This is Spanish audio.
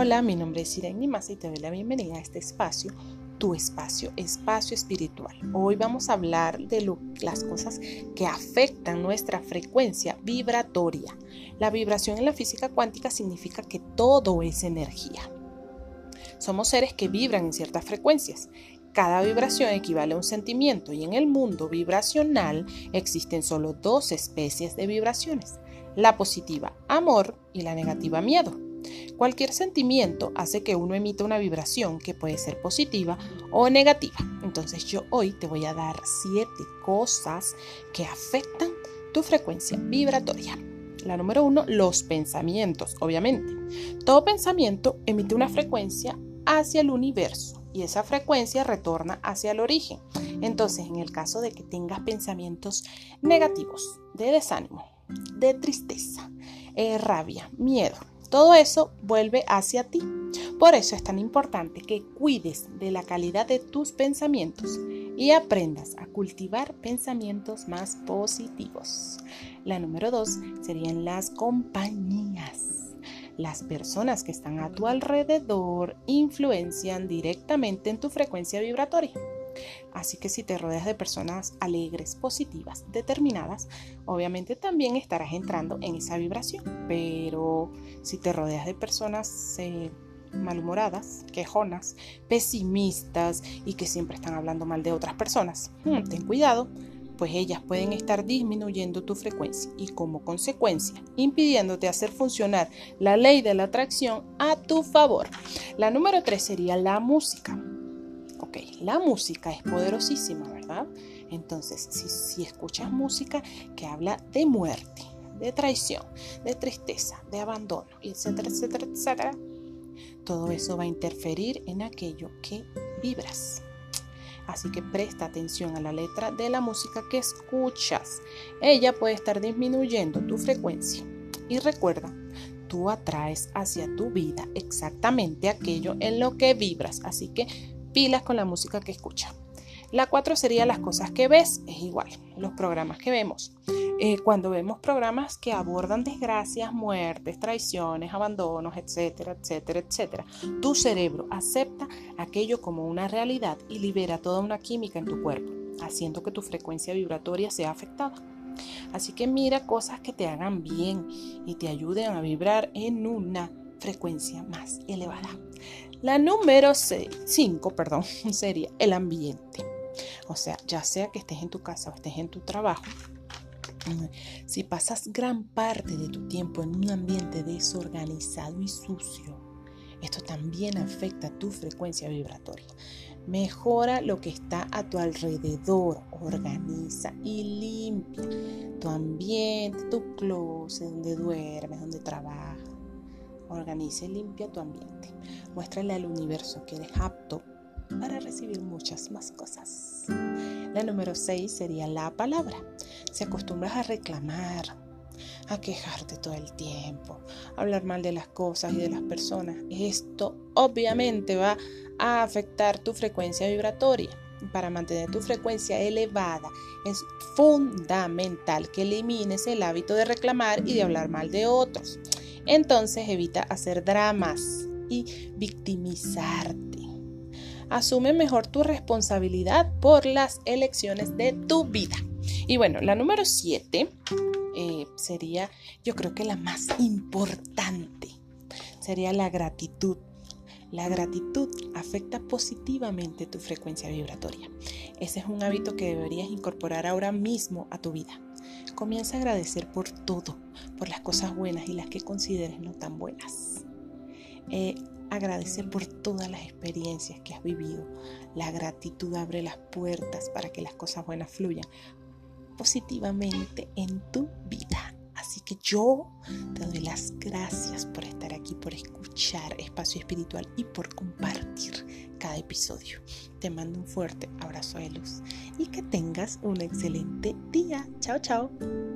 Hola, mi nombre es Irene Massa y te doy la bienvenida a este espacio, tu espacio, espacio espiritual. Hoy vamos a hablar de las cosas que afectan nuestra frecuencia vibratoria. La vibración en la física cuántica significa que todo es energía. Somos seres que vibran en ciertas frecuencias. Cada vibración equivale a un sentimiento y en el mundo vibracional existen solo dos especies de vibraciones, la positiva amor y la negativa miedo. Cualquier sentimiento hace que uno emita una vibración que puede ser positiva o negativa. Entonces yo hoy te voy a dar siete cosas que afectan tu frecuencia vibratoria. La número uno, los pensamientos, obviamente. Todo pensamiento emite una frecuencia hacia el universo y esa frecuencia retorna hacia el origen. Entonces, en el caso de que tengas pensamientos negativos, de desánimo, de tristeza, eh, rabia, miedo, todo eso vuelve hacia ti. Por eso es tan importante que cuides de la calidad de tus pensamientos y aprendas a cultivar pensamientos más positivos. La número dos serían las compañías. Las personas que están a tu alrededor influencian directamente en tu frecuencia vibratoria. Así que si te rodeas de personas alegres, positivas, determinadas, obviamente también estarás entrando en esa vibración. Pero si te rodeas de personas eh, malhumoradas, quejonas, pesimistas y que siempre están hablando mal de otras personas, hmm, ten cuidado, pues ellas pueden estar disminuyendo tu frecuencia y como consecuencia impidiéndote hacer funcionar la ley de la atracción a tu favor. La número tres sería la música. Ok, la música es poderosísima, ¿verdad? Entonces, si, escuchas música que habla de muerte, de traición, de tristeza, de abandono, etcétera, etcétera, etcétera, todo eso va a interferir en aquello que vibras. Así que presta atención a la letra de la música que escuchas. Ella puede estar disminuyendo tu frecuencia. Y recuerda, tú atraes hacia tu vida exactamente aquello en lo que vibras. Así que pilas con la música que escucha. La cuatro sería las cosas que ves, es igual, los programas que vemos. Eh, cuando vemos programas que abordan desgracias, muertes, traiciones, abandonos, etcétera, etcétera, etcétera, tu cerebro acepta aquello como una realidad y libera toda una química en tu cuerpo, haciendo que tu frecuencia vibratoria sea afectada. Así que mira cosas que te hagan bien y te ayuden a vibrar en una frecuencia más elevada. La número 5, perdón, sería el ambiente. O sea, ya sea que estés en tu casa o estés en tu trabajo, si pasas gran parte de tu tiempo en un ambiente desorganizado y sucio, esto también afecta tu frecuencia vibratoria. Mejora lo que está a tu alrededor, organiza y limpia tu ambiente, tu closet, donde duermes, donde trabajas Organiza y limpia tu ambiente. Muéstrale al universo que eres apto para recibir muchas más cosas. La número 6 sería la palabra. Si acostumbras a reclamar, a quejarte todo el tiempo, a hablar mal de las cosas y de las personas, esto obviamente va a afectar tu frecuencia vibratoria. Para mantener tu frecuencia elevada es fundamental que elimines el hábito de reclamar y de hablar mal de otros. Entonces evita hacer dramas y victimizarte. Asume mejor tu responsabilidad por las elecciones de tu vida. Y bueno, la número 7 eh, sería, yo creo que la más importante, sería la gratitud. La gratitud afecta positivamente tu frecuencia vibratoria. Ese es un hábito que deberías incorporar ahora mismo a tu vida. Comienza a agradecer por todo, por las cosas buenas y las que consideres no tan buenas. Eh, agradecer por todas las experiencias que has vivido. La gratitud abre las puertas para que las cosas buenas fluyan positivamente en tu vida. Así que yo te doy las gracias por estar aquí, por escuchar Espacio Espiritual y por compartir cada episodio. Te mando un fuerte abrazo de luz y que tengas un excelente día. Chao, chao.